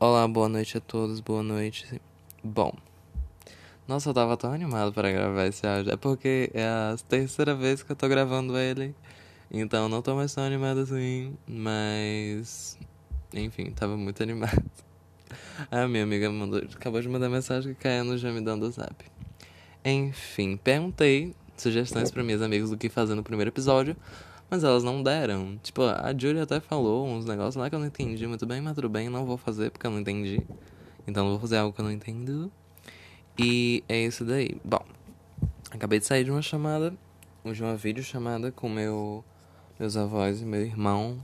Olá, boa noite a todos, boa noite. Bom, nossa, eu tava tão animado para gravar esse áudio. É porque é a terceira vez que eu tô gravando ele. Então não tô mais tão animado assim. Mas. Enfim, tava muito animado. A minha amiga mandou, acabou de mandar mensagem que caiu já me dando o zap. Enfim, perguntei sugestões para minhas amigas do que fazer no primeiro episódio. Mas elas não deram. Tipo, a Julia até falou uns negócios lá que eu não entendi muito bem, mas tudo bem, não vou fazer porque eu não entendi. Então não vou fazer algo que eu não entendo. E é isso daí. Bom, acabei de sair de uma chamada, de uma videochamada com meu, meus avós e meu irmão.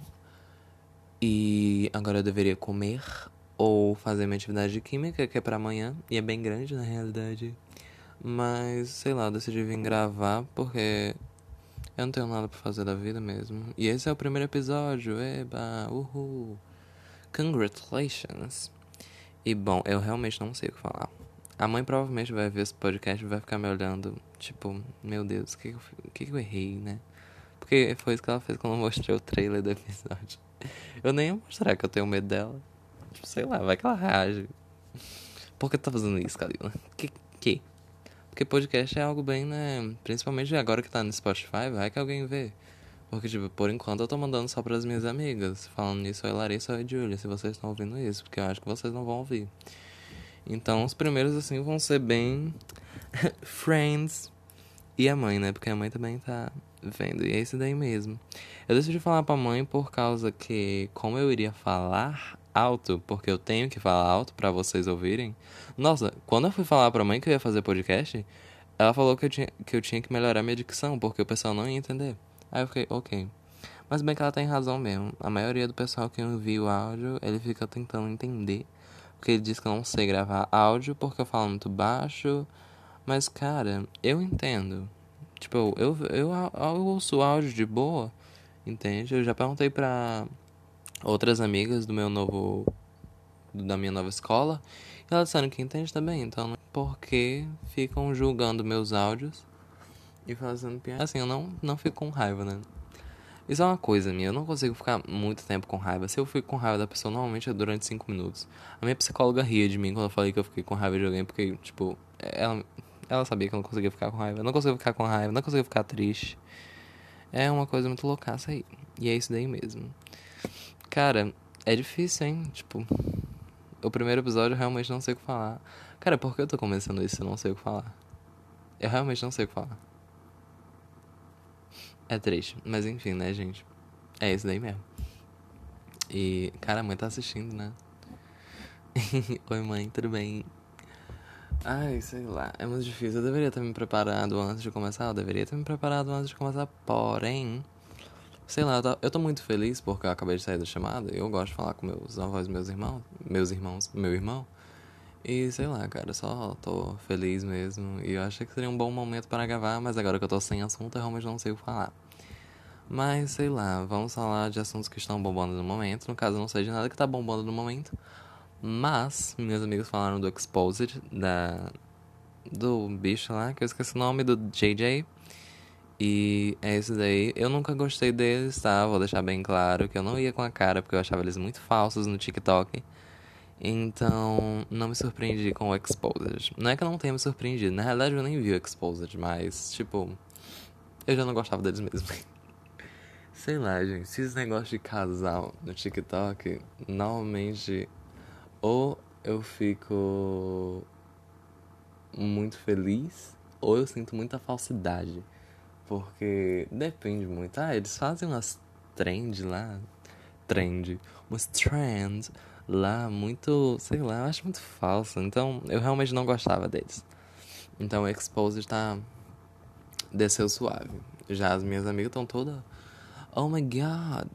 E agora eu deveria comer ou fazer minha atividade de química, que é para amanhã. E é bem grande na realidade. Mas, sei lá, decidi vir gravar porque eu não tenho nada pra fazer da vida mesmo. E esse é o primeiro episódio. Eba, uhul. Congratulations. E bom, eu realmente não sei o que falar. A mãe provavelmente vai ver esse podcast e vai ficar me olhando, tipo, meu Deus, o que, que, que, eu errei, né? Porque foi isso que ela fez quando eu mostrei o trailer do episódio. Eu nem ia mostrar que eu tenho medo dela. Tipo, sei lá, vai que ela reage. Por que tá fazendo isso, Kalila? Que, que? Porque podcast é algo bem, né? Principalmente agora que tá no Spotify, vai que alguém vê. Porque, tipo, por enquanto eu tô mandando só pras minhas amigas. Falando nisso, oi Larissa, oi Julia, se vocês estão ouvindo isso. Porque eu acho que vocês não vão ouvir. Então, os primeiros, assim, vão ser bem... Friends. E a mãe, né? Porque a mãe também tá vendo. E é isso daí mesmo. Eu decidi falar pra mãe por causa que, como eu iria falar alto, porque eu tenho que falar alto para vocês ouvirem. Nossa, quando eu fui falar pra mãe que eu ia fazer podcast, ela falou que eu tinha que, eu tinha que melhorar minha dicção, porque o pessoal não ia entender. Aí eu fiquei, ok. Mas bem que ela tem razão mesmo. A maioria do pessoal que envia o áudio, ele fica tentando entender. Porque ele diz que eu não sei gravar áudio porque eu falo muito baixo. Mas, cara, eu entendo. Tipo, eu, eu, eu, eu ouço áudio de boa, entende? Eu já perguntei pra outras amigas do meu novo da minha nova escola e elas disseram que entende também então por que ficam julgando meus áudios e fazendo piada? Assim eu não não fico com raiva né? Isso é uma coisa minha eu não consigo ficar muito tempo com raiva. Se eu fico com raiva da pessoa normalmente é durante cinco minutos. A minha psicóloga ria de mim quando eu falei que eu fiquei com raiva de alguém porque tipo ela ela sabia que eu não conseguia ficar com raiva. Eu não conseguia ficar com raiva não conseguia ficar triste. É uma coisa muito loucaça aí. E é isso daí mesmo Cara, é difícil, hein? Tipo, o primeiro episódio eu realmente não sei o que falar. Cara, por que eu tô começando isso eu não sei o que falar? Eu realmente não sei o que falar. É triste, mas enfim, né, gente? É isso daí mesmo. E, cara, a mãe tá assistindo, né? Oi, mãe, tudo bem? Ai, sei lá, é muito difícil. Eu deveria ter me preparado antes de começar. Eu deveria ter me preparado antes de começar, porém. Sei lá, eu tô muito feliz porque eu acabei de sair da chamada. Eu gosto de falar com meus avós, meus irmãos, meus irmãos, meu irmão. E sei lá, cara, só tô feliz mesmo. E eu achei que seria um bom momento para gravar, mas agora que eu tô sem assunto, eu realmente não sei o que falar. Mas sei lá, vamos falar de assuntos que estão bombando no momento. No caso, não sei de nada que tá bombando no momento. Mas, meus amigos falaram do Exposed, da. Do bicho lá, que eu esqueci o nome, do JJ. E é isso daí. Eu nunca gostei deles, tá? Vou deixar bem claro que eu não ia com a cara porque eu achava eles muito falsos no TikTok. Então, não me surpreendi com o Exposed. Não é que eu não tenha me surpreendido, na realidade eu nem vi o Exposed, mas, tipo, eu já não gostava deles mesmo. Sei lá, gente, esses negócios de casal no TikTok, normalmente, ou eu fico muito feliz, ou eu sinto muita falsidade. Porque depende muito. Ah, eles fazem umas trend lá. Trend. Umas trends lá muito. Sei lá, eu acho muito falso. Então eu realmente não gostava deles. Então o Exposed tá. Desceu suave. Já as minhas amigas estão todas. Oh my god.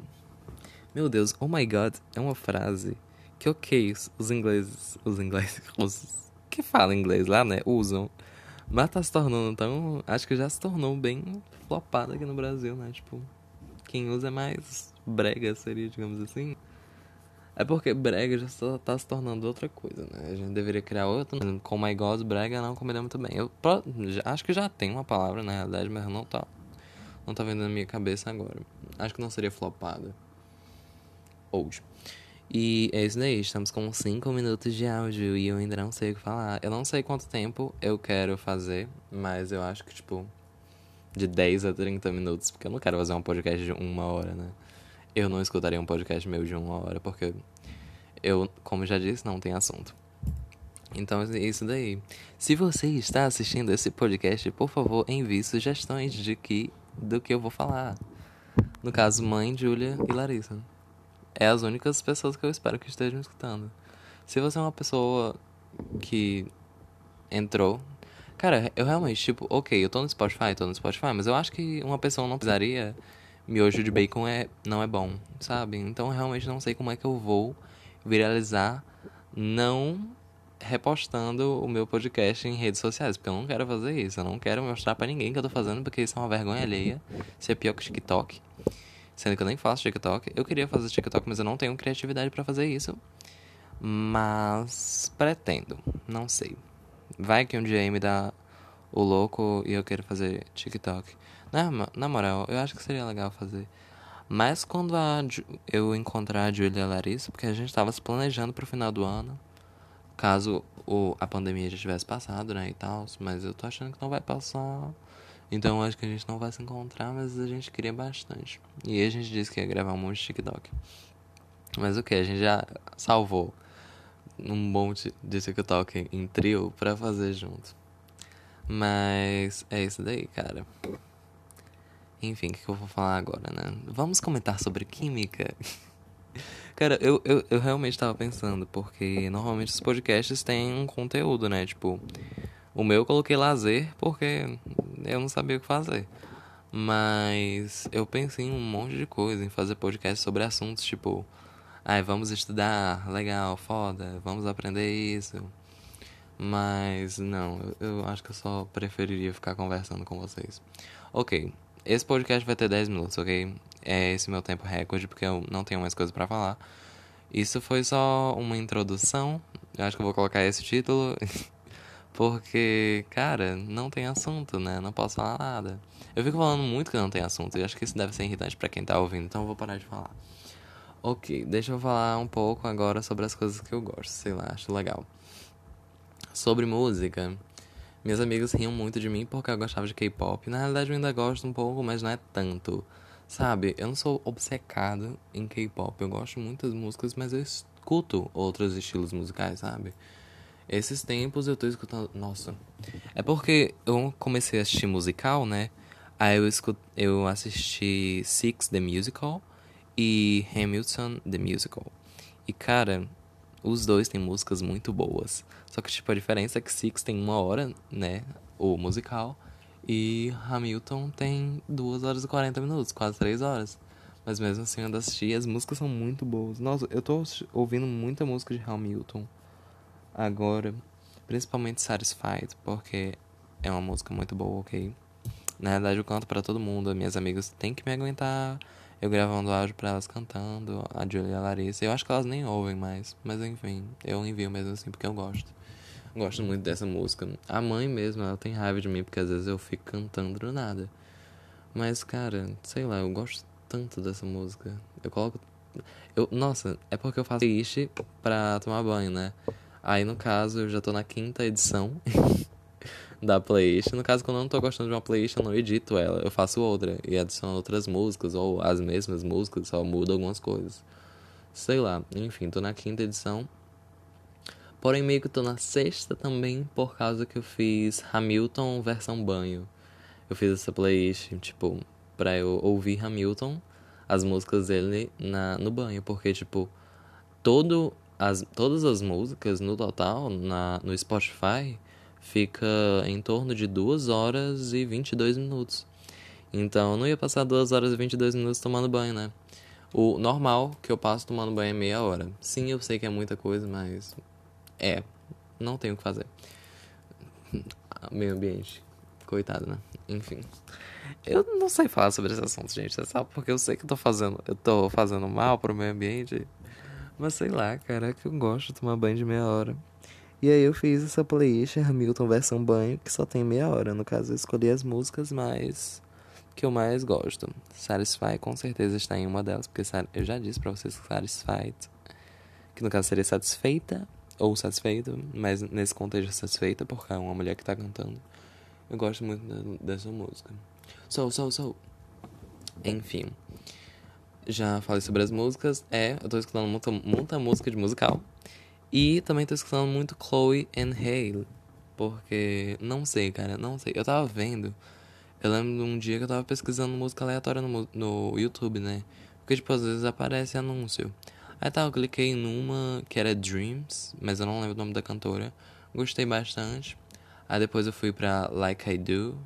Meu Deus, oh my god é uma frase que, ok, os ingleses. Os ingleses. Os que falam inglês lá, né? Usam. Mas tá se tornando tão. Acho que já se tornou bem flopado aqui no Brasil, né? Tipo, quem usa mais brega, seria, digamos assim. É porque brega já tá se tornando outra coisa, né? A gente deveria criar outra. Com My God, brega não combina muito bem. Eu já, acho que já tem uma palavra na realidade, mas não tá. Não tá vendo na minha cabeça agora. Acho que não seria flopada. Hoje. E é isso daí, estamos com 5 minutos de áudio e eu ainda não sei o que falar. Eu não sei quanto tempo eu quero fazer, mas eu acho que, tipo, de 10 a 30 minutos, porque eu não quero fazer um podcast de uma hora, né? Eu não escutaria um podcast meu de uma hora, porque eu, como já disse, não tem assunto. Então é isso daí. Se você está assistindo esse podcast, por favor, envie sugestões de que do que eu vou falar. No caso, mãe, Júlia e Larissa. É as únicas pessoas que eu espero que estejam escutando. Se você é uma pessoa que entrou. Cara, eu realmente, tipo, ok, eu tô no Spotify, tô no Spotify, mas eu acho que uma pessoa não precisaria. Miojo de bacon é, não é bom, sabe? Então eu realmente não sei como é que eu vou viralizar não repostando o meu podcast em redes sociais, porque eu não quero fazer isso. Eu não quero mostrar para ninguém que eu tô fazendo, porque isso é uma vergonha alheia. Isso é pior que TikTok. Sendo que eu nem faço TikTok. Eu queria fazer TikTok, mas eu não tenho criatividade para fazer isso. Mas pretendo, não sei. Vai que um dia me dá o louco e eu quero fazer TikTok. Na, na moral, eu acho que seria legal fazer. Mas quando a, eu encontrar a Julia Larissa, porque a gente tava se planejando pro final do ano caso o, a pandemia já tivesse passado, né, e tal, mas eu tô achando que não vai passar. Então acho que a gente não vai se encontrar, mas a gente queria bastante. E a gente disse que ia gravar um monte de TikTok. Mas o que? A gente já salvou um monte de TikTok em trio pra fazer junto. Mas é isso daí, cara. Enfim, o que, que eu vou falar agora, né? Vamos comentar sobre química. Cara, eu, eu, eu realmente tava pensando, porque normalmente os podcasts têm um conteúdo, né? Tipo, o meu eu coloquei lazer porque eu não sabia o que fazer. Mas eu pensei em um monte de coisa, em fazer podcast sobre assuntos tipo, ai, vamos estudar, legal, foda, vamos aprender isso. Mas não, eu, eu acho que eu só preferiria ficar conversando com vocês. Ok, esse podcast vai ter 10 minutos, ok? é esse meu tempo recorde, porque eu não tenho mais coisa para falar. Isso foi só uma introdução. Eu acho que eu vou colocar esse título. porque, cara, não tem assunto, né? Não posso falar nada. Eu fico falando muito que não tem assunto. E acho que isso deve ser irritante para quem tá ouvindo. Então eu vou parar de falar. Ok, deixa eu falar um pouco agora sobre as coisas que eu gosto. Sei lá, acho legal. Sobre música. Minhas amigas riam muito de mim porque eu gostava de K-pop. Na realidade, eu ainda gosto um pouco, mas não é tanto. Sabe, eu não sou obcecado em K-pop. Eu gosto muito das músicas, mas eu escuto outros estilos musicais, sabe? Esses tempos eu tô escutando. Nossa. É porque eu comecei a assistir musical, né? Aí eu, escut... eu assisti Six the Musical e Hamilton the Musical. E cara, os dois têm músicas muito boas. Só que, tipo, a diferença é que Six tem uma hora, né? O musical. E Hamilton tem 2 horas e 40 minutos, quase 3 horas. Mas mesmo assim, eu assisti, as músicas são muito boas. Nossa, eu tô ouvindo muita música de Hamilton agora, principalmente Satisfied, porque é uma música muito boa, ok? Na verdade, eu canto para todo mundo, minhas amigas têm que me aguentar eu gravando áudio para elas cantando, a Julia e a Larissa. Eu acho que elas nem ouvem mais, mas enfim, eu envio mesmo assim porque eu gosto. Gosto muito dessa música. A mãe mesmo, ela tem raiva de mim porque às vezes eu fico cantando do nada. Mas, cara, sei lá, eu gosto tanto dessa música. Eu coloco. Eu, nossa, é porque eu faço playlist pra tomar banho, né? Aí no caso eu já tô na quinta edição da playlist. No caso, quando eu não tô gostando de uma playlist, eu não edito ela. Eu faço outra e adiciono outras músicas, ou as mesmas músicas, só mudo algumas coisas. Sei lá, enfim, tô na quinta edição. Porém, meio que tô na sexta também, por causa que eu fiz Hamilton versão banho. Eu fiz essa playlist, tipo, pra eu ouvir Hamilton, as músicas dele na, no banho, porque, tipo, todo as, todas as músicas no total, na, no Spotify, fica em torno de 2 horas e 22 minutos. Então, eu não ia passar 2 horas e 22 minutos tomando banho, né? O normal que eu passo tomando banho é meia hora. Sim, eu sei que é muita coisa, mas é, não tenho o que fazer. Meio ambiente. Coitado, né? Enfim. Eu não sei falar sobre esse assunto, gente. É só porque eu sei que eu tô fazendo. Eu tô fazendo mal pro meio ambiente. Mas sei lá, cara, é que eu gosto de tomar banho de meia hora. E aí eu fiz essa playlist Hamilton versão banho, que só tem meia hora. No caso, eu escolhi as músicas mais que eu mais gosto. Satisfy com certeza está em uma delas, porque eu já disse pra vocês que Satisfied que no caso seria satisfeita ou satisfeito, mas nesse contexto satisfeita, porque é uma mulher que tá cantando. Eu gosto muito dessa música. Soul, soul, soul. Enfim. Já falei sobre as músicas. É, eu tô escutando muita, muita música de musical. E também tô escutando muito Chloe and Hale. Porque, não sei, cara, não sei. Eu tava vendo. Eu lembro de um dia que eu tava pesquisando música aleatória no, no YouTube, né? Porque, tipo, às vezes aparece anúncio. Aí tá, eu cliquei numa que era Dreams, mas eu não lembro o nome da cantora. Gostei bastante. Aí depois eu fui pra Like I Do.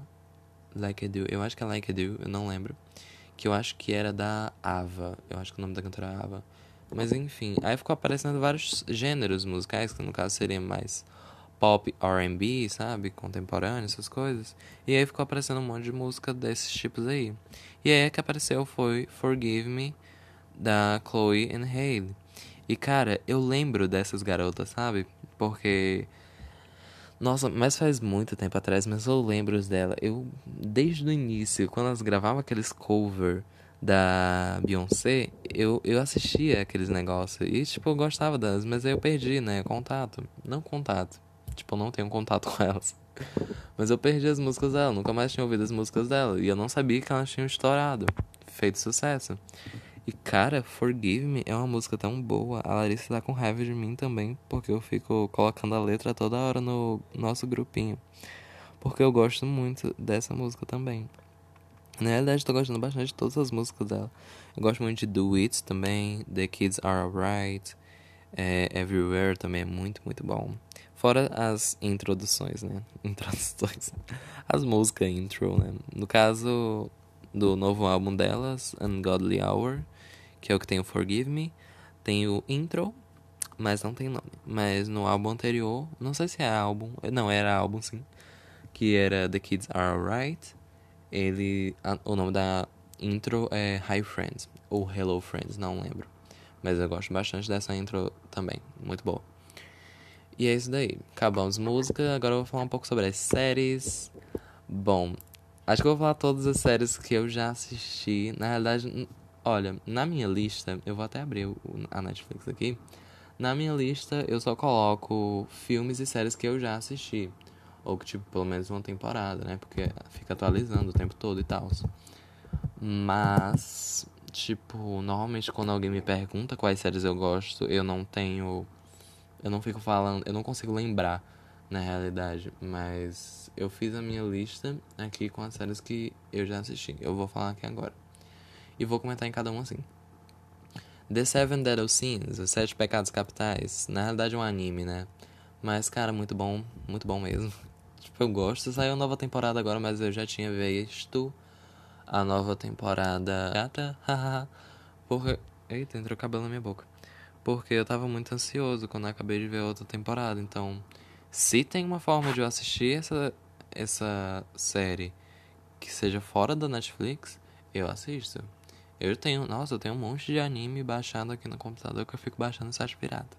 Like I Do, eu acho que é Like I Do, eu não lembro. Que eu acho que era da Ava. Eu acho que o nome da cantora é Ava. Mas enfim, aí ficou aparecendo vários gêneros musicais, que no caso seria mais pop, R&B, sabe? Contemporâneo, essas coisas. E aí ficou aparecendo um monte de música desses tipos aí. E aí que apareceu foi Forgive Me, da Chloe and Haley. E cara, eu lembro dessas garotas, sabe? Porque nossa, mas faz muito tempo atrás, mas eu lembro dela. Eu desde o início, quando elas gravavam aqueles cover da Beyoncé, eu, eu assistia aqueles negócios e tipo, eu gostava delas, mas aí eu perdi, né, contato. Não contato. Tipo, eu não tenho contato com elas. Mas eu perdi as músicas dela, nunca mais tinha ouvido as músicas dela. E eu não sabia que elas tinham estourado, feito sucesso. E cara, Forgive Me é uma música tão boa. A Larissa tá com raiva de mim também, porque eu fico colocando a letra toda hora no nosso grupinho. Porque eu gosto muito dessa música também. Na realidade, tô gostando bastante de todas as músicas dela. Eu gosto muito de Do It também, The Kids Are Alright, é, Everywhere também é muito, muito bom. Fora as introduções, né? Introduções. As músicas intro, né? No caso do novo álbum delas, Ungodly Hour, que é o que tem o Forgive Me. Tem o intro, mas não tem nome. Mas no álbum anterior, não sei se é álbum, não, era álbum sim, que era The Kids Are Alright. Ele, a, o nome da intro é Hi Friends, ou Hello Friends, não lembro. Mas eu gosto bastante dessa intro também, muito boa. E é isso daí. Acabamos música, agora eu vou falar um pouco sobre as séries. Bom, acho que eu vou falar todas as séries que eu já assisti. Na realidade, Olha, na minha lista, eu vou até abrir a Netflix aqui. Na minha lista, eu só coloco filmes e séries que eu já assisti. Ou que, tipo, pelo menos uma temporada, né? Porque fica atualizando o tempo todo e tal. Mas, tipo, normalmente quando alguém me pergunta quais séries eu gosto, eu não tenho. Eu não fico falando. Eu não consigo lembrar, na realidade. Mas eu fiz a minha lista aqui com as séries que eu já assisti. Eu vou falar aqui agora e vou comentar em cada um assim. The Seven Deadly Sins, Os Sete Pecados Capitais, na realidade é um anime, né? Mas, cara, muito bom, muito bom mesmo. Tipo, eu gosto. Saiu nova temporada agora, mas eu já tinha visto a nova temporada. Gata, haha. Porque. Eita, entrou cabelo na minha boca. Porque eu tava muito ansioso quando acabei de ver outra temporada. Então, se tem uma forma de eu assistir essa, essa série que seja fora da Netflix, eu assisto. Eu tenho, nossa, eu tenho um monte de anime baixado aqui no computador que eu fico baixando no site pirata.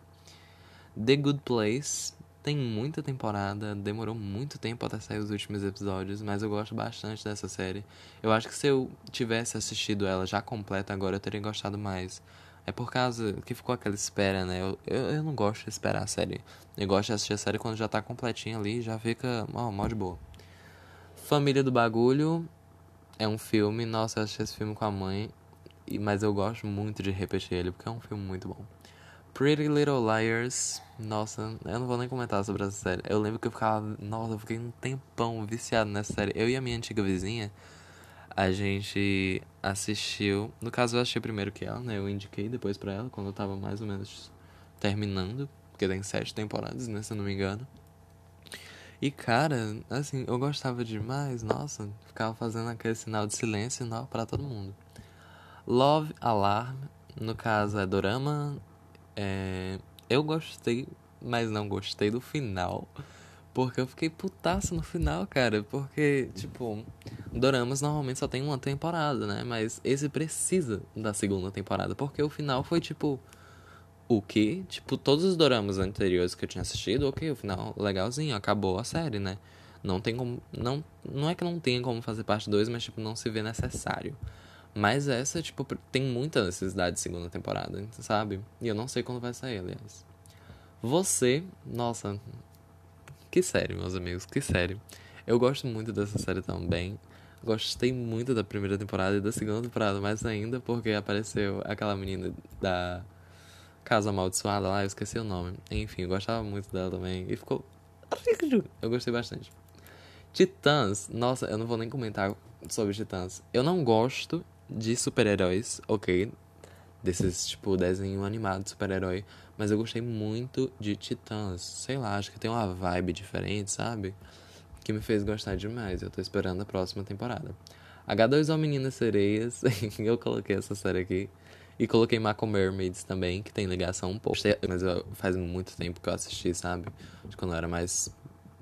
The Good Place tem muita temporada, demorou muito tempo até sair os últimos episódios, mas eu gosto bastante dessa série. Eu acho que se eu tivesse assistido ela já completa agora, eu teria gostado mais. É por causa que ficou aquela espera, né? Eu, eu, eu não gosto de esperar a série. Eu gosto de assistir a série quando já tá completinha ali, já fica, ó, mó de boa. Família do Bagulho é um filme, nossa, eu assisti esse filme com a mãe mas eu gosto muito de repetir ele porque é um filme muito bom. Pretty Little Liars, nossa, eu não vou nem comentar sobre essa série. Eu lembro que eu ficava, nossa, eu fiquei um tempão viciado nessa série. Eu e a minha antiga vizinha, a gente assistiu. No caso, eu assisti primeiro que ela, né? Eu indiquei depois pra ela, quando eu tava mais ou menos terminando. Porque tem sete temporadas, né? Se eu não me engano. E cara, assim, eu gostava demais, nossa, ficava fazendo aquele sinal de silêncio não, pra todo mundo. Love Alarm, no caso é dorama. É... Eu gostei, mas não gostei do final. Porque eu fiquei putaço no final, cara. Porque, tipo, doramas normalmente só tem uma temporada, né? Mas esse precisa da segunda temporada. Porque o final foi tipo. O que? Tipo, todos os doramas anteriores que eu tinha assistido, ok, o final legalzinho, acabou a série, né? Não tem como. Não, não é que não tenha como fazer parte 2, mas tipo, não se vê necessário. Mas essa, tipo, tem muita necessidade de segunda temporada, sabe? E eu não sei quando vai sair, aliás. Você, nossa, que série, meus amigos, que série. Eu gosto muito dessa série também. Gostei muito da primeira temporada e da segunda temporada, mais ainda porque apareceu aquela menina da Casa Amaldiçoada lá, eu esqueci o nome. Enfim, eu gostava muito dela também. E ficou. Eu gostei bastante. Titãs, nossa, eu não vou nem comentar sobre Titãs. Eu não gosto de super-heróis, ok? Desses, tipo, desenho animado super-herói. Mas eu gostei muito de Titãs. Sei lá, acho que tem uma vibe diferente, sabe? que me fez gostar demais. Eu tô esperando a próxima temporada. H2O Meninas Sereias, eu coloquei essa série aqui. E coloquei Mako Mermaids também, que tem ligação um pouco. Mas eu, faz muito tempo que eu assisti, sabe? De quando eu era mais,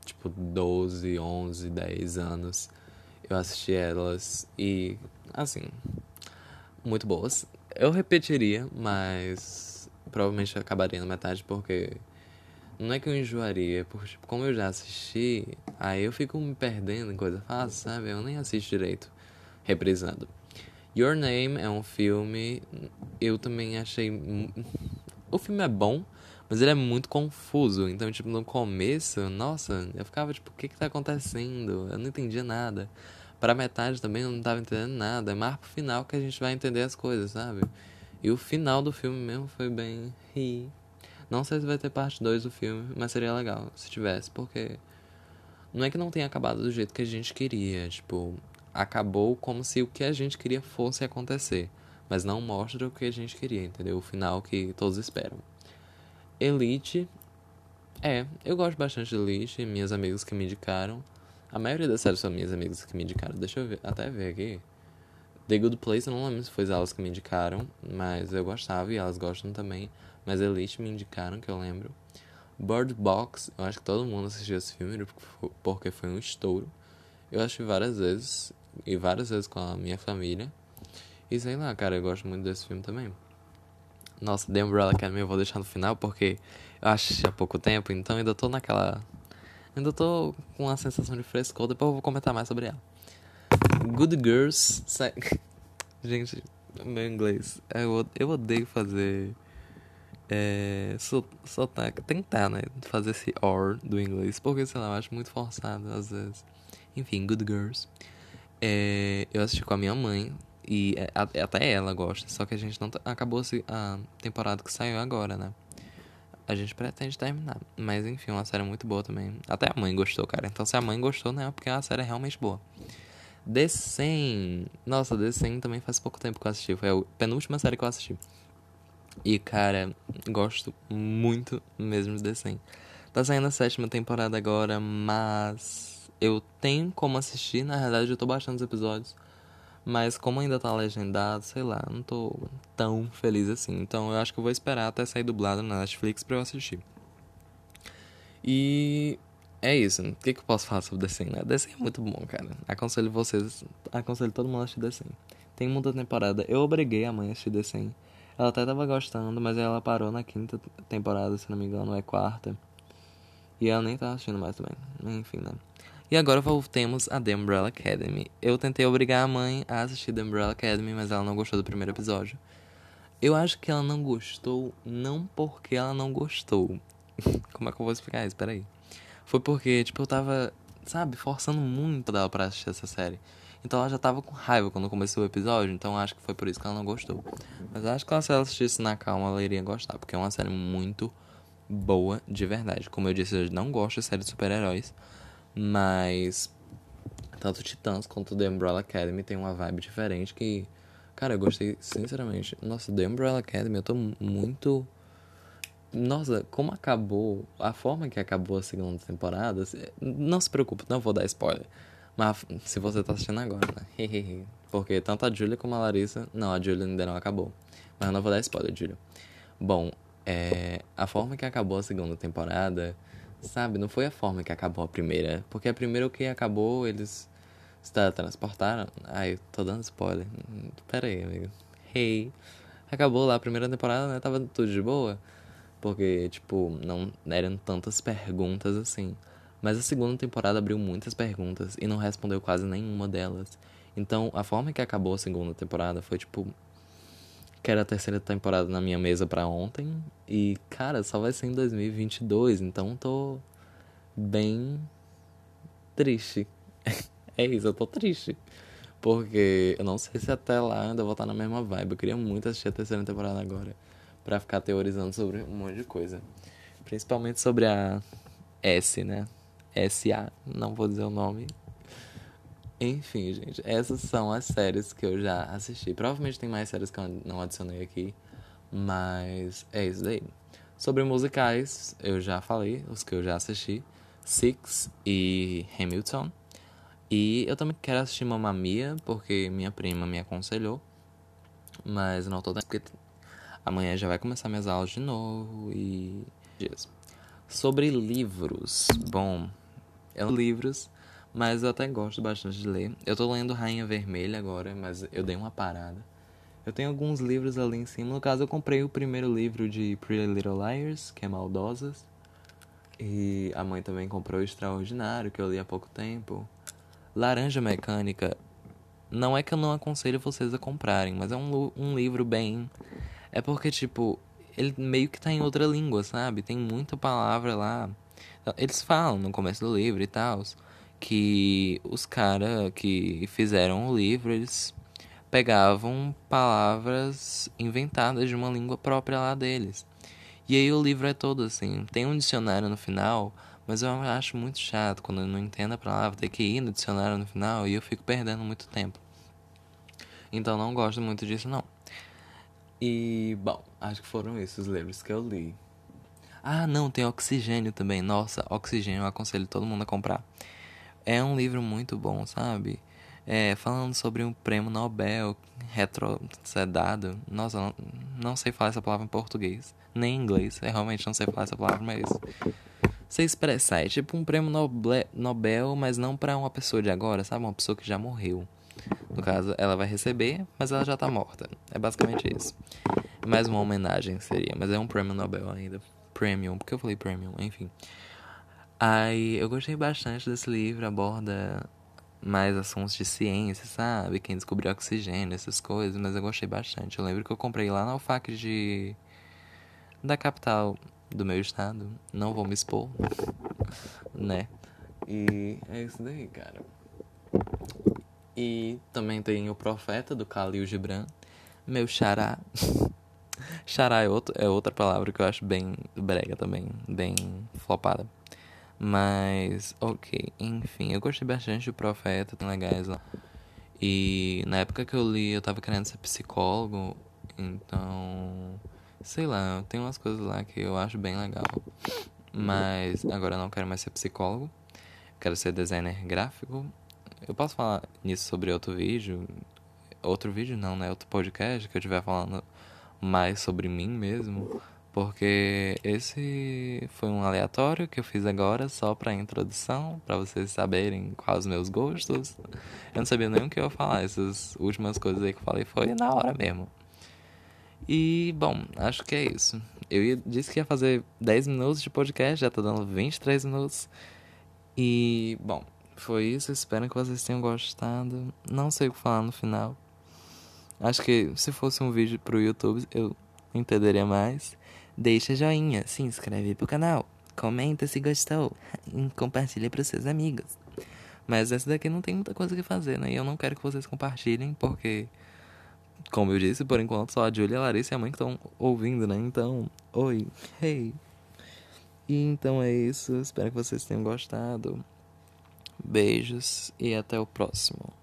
tipo, 12, 11, 10 anos. Eu assisti elas e, assim, muito boas. Eu repetiria, mas provavelmente acabaria na metade porque não é que eu enjoaria, porque tipo, como eu já assisti, aí eu fico me perdendo em coisa fácil, sabe? Eu nem assisto direito, reprisando. Your Name é um filme, eu também achei. O filme é bom, mas ele é muito confuso. Então, tipo, no começo, nossa, eu ficava tipo, o que que tá acontecendo? Eu não entendia nada. Pra metade também eu não tava entendendo nada. É mais pro final que a gente vai entender as coisas, sabe? E o final do filme mesmo foi bem. Não sei se vai ter parte 2 do filme, mas seria legal se tivesse, porque não é que não tenha acabado do jeito que a gente queria, tipo, acabou como se o que a gente queria fosse acontecer, mas não mostra o que a gente queria, entendeu? O final que todos esperam. Elite, é, eu gosto bastante de Elite, minhas amigas que me indicaram. A maioria das séries são minhas amigas que me indicaram. Deixa eu ver, até ver aqui. The Good Place, eu não lembro se foi elas que me indicaram, mas eu gostava e elas gostam também mas Elite me indicaram, que eu lembro. Bird Box, eu acho que todo mundo assistiu esse filme porque foi um estouro. Eu assisti várias vezes, e várias vezes com a minha família. E sei lá, cara, eu gosto muito desse filme também. Nossa, The Umbrella Academy eu vou deixar no final porque eu assisti há pouco tempo, então ainda tô naquela. Ainda tô com uma sensação de frescor, depois eu vou comentar mais sobre ela. Good Girls. Gente, meu inglês. Eu, odeio fazer é, sotaque, tentar, né? Fazer esse or do inglês, porque sei lá, eu acho muito forçado às vezes. Enfim, Good Girls. É, eu assisti com a minha mãe e é, até ela gosta, só que a gente não acabou a temporada que saiu agora, né? A gente pretende terminar, mas enfim, uma série muito boa também. Até a mãe gostou, cara. Então se a mãe gostou, né? Porque a série é realmente boa. The 100. Nossa, The 100 também faz pouco tempo que eu assisti. Foi a penúltima série que eu assisti. E, cara, gosto muito mesmo de The 100. Tá saindo a sétima temporada agora, mas eu tenho como assistir. Na realidade, eu tô baixando os episódios. Mas como ainda tá legendado, sei lá, não tô tão feliz assim. Então eu acho que eu vou esperar até sair dublado na Netflix pra eu assistir. E é isso. O que, que eu posso falar sobre 100, né? 100 é muito bom, cara. Aconselho vocês, aconselho todo mundo a assistir 100. Tem muita temporada. Eu obriguei a mãe a assistir 100. Ela até tava gostando, mas ela parou na quinta temporada, se não me engano, é quarta. E ela nem tava assistindo mais também. Enfim, né? E agora voltemos a The Umbrella Academy. Eu tentei obrigar a mãe a assistir The Umbrella Academy, mas ela não gostou do primeiro episódio. Eu acho que ela não gostou, não porque ela não gostou. Como é que eu vou explicar isso? Peraí. Foi porque, tipo, eu tava, sabe, forçando muito dela pra assistir essa série. Então ela já tava com raiva quando começou o episódio, então acho que foi por isso que ela não gostou. Mas acho que se ela assistisse na calma, ela iria gostar, porque é uma série muito boa de verdade. Como eu disse, eu não gosto de série de super-heróis, mas tanto Titãs quanto The Umbrella Academy tem uma vibe diferente que, cara, eu gostei sinceramente. Nossa, The Umbrella Academy, eu tô muito nossa, como acabou, a forma que acabou a segunda temporada, não se preocupe, não vou dar spoiler. Mas se você tá assistindo agora, né? Porque tanto a Julia como a Larissa. Não, a Julia ainda não acabou. Mas eu não vou dar spoiler, Julia. Bom, é, a forma que acabou a segunda temporada, sabe, não foi a forma que acabou a primeira. Porque a primeira o que acabou, eles se transportaram. Ai, tô dando spoiler. Pera aí, amigo. Hey. Acabou lá a primeira temporada, né? Tava tudo de boa. Porque, tipo, não eram tantas perguntas assim. Mas a segunda temporada abriu muitas perguntas e não respondeu quase nenhuma delas. Então, a forma que acabou a segunda temporada foi tipo. Que era a terceira temporada na minha mesa para ontem. E, cara, só vai ser em 2022. Então, tô bem triste. é isso, eu tô triste. Porque eu não sei se até lá ainda vou estar na mesma vibe. Eu queria muito assistir a terceira temporada agora. para ficar teorizando sobre um monte de coisa. Principalmente sobre a S, né? SA, não vou dizer o nome. Enfim, gente, essas são as séries que eu já assisti. Provavelmente tem mais séries que eu não adicionei aqui, mas é isso daí. Sobre musicais, eu já falei, os que eu já assisti: Six e Hamilton. E eu também quero assistir Mamma Mia, porque minha prima me aconselhou. Mas não tô porque amanhã já vai começar minhas aulas de novo e. Sobre livros, bom, eu livros, mas eu até gosto bastante de ler. Eu tô lendo Rainha Vermelha agora, mas eu dei uma parada. Eu tenho alguns livros ali em cima. No caso, eu comprei o primeiro livro de Pretty Little Liars, que é Maldosas. E a mãe também comprou o Extraordinário, que eu li há pouco tempo. Laranja Mecânica, não é que eu não aconselho vocês a comprarem, mas é um, um livro bem. É porque, tipo, ele meio que tá em outra língua, sabe? Tem muita palavra lá. Eles falam no começo do livro e tal que os caras que fizeram o livro, eles pegavam palavras inventadas de uma língua própria lá deles. E aí o livro é todo assim, tem um dicionário no final, mas eu acho muito chato quando eu não entendo a palavra, ter que ir no dicionário no final e eu fico perdendo muito tempo. Então não gosto muito disso não. E, bom, acho que foram esses os livros que eu li. Ah, não, tem Oxigênio também. Nossa, Oxigênio eu aconselho todo mundo a comprar. É um livro muito bom, sabe? É, falando sobre um prêmio Nobel retrocedado. Nossa, não, não sei falar essa palavra em português, nem em inglês. Eu realmente não sei falar essa palavra, mas se expressar. É tipo um prêmio Nobel, mas não para uma pessoa de agora, sabe? Uma pessoa que já morreu. No caso, ela vai receber, mas ela já tá morta. É basicamente isso. Mais uma homenagem seria, mas é um prêmio Nobel ainda. Premium, porque eu falei premium, enfim. Aí eu gostei bastante desse livro, aborda mais assuntos de ciência, sabe? Quem descobriu oxigênio, essas coisas, mas eu gostei bastante. Eu lembro que eu comprei lá na UFAC de. da capital do meu estado. Não vou me expor, né? E é isso daí, cara. E também tem o Profeta do Khalil Gibran, meu xará. xará é, outro, é outra palavra que eu acho bem brega também, bem flopada. Mas, ok, enfim, eu gostei bastante do Profeta, tem legais lá. E na época que eu li, eu tava querendo ser psicólogo, então. Sei lá, tem umas coisas lá que eu acho bem legal. Mas agora eu não quero mais ser psicólogo, quero ser designer gráfico. Eu posso falar nisso sobre outro vídeo. Outro vídeo não, né? Outro podcast que eu estiver falando mais sobre mim mesmo. Porque esse foi um aleatório que eu fiz agora só pra introdução, para vocês saberem quais os meus gostos. Eu não sabia nem o que eu ia falar, essas últimas coisas aí que eu falei foi na hora mesmo. E, bom, acho que é isso. Eu ia, disse que ia fazer 10 minutos de podcast, já tá dando 23 minutos. E, bom, foi isso. Espero que vocês tenham gostado. Não sei o que falar no final. Acho que se fosse um vídeo pro YouTube eu entenderia mais. Deixa joinha, se inscreve pro canal, comenta se gostou e compartilha pros seus amigos. Mas essa daqui não tem muita coisa que fazer, né? E eu não quero que vocês compartilhem, porque, como eu disse, por enquanto só a Julia, a Larissa e a mãe que estão ouvindo, né? Então, oi, hey. E então é isso, espero que vocês tenham gostado. Beijos e até o próximo.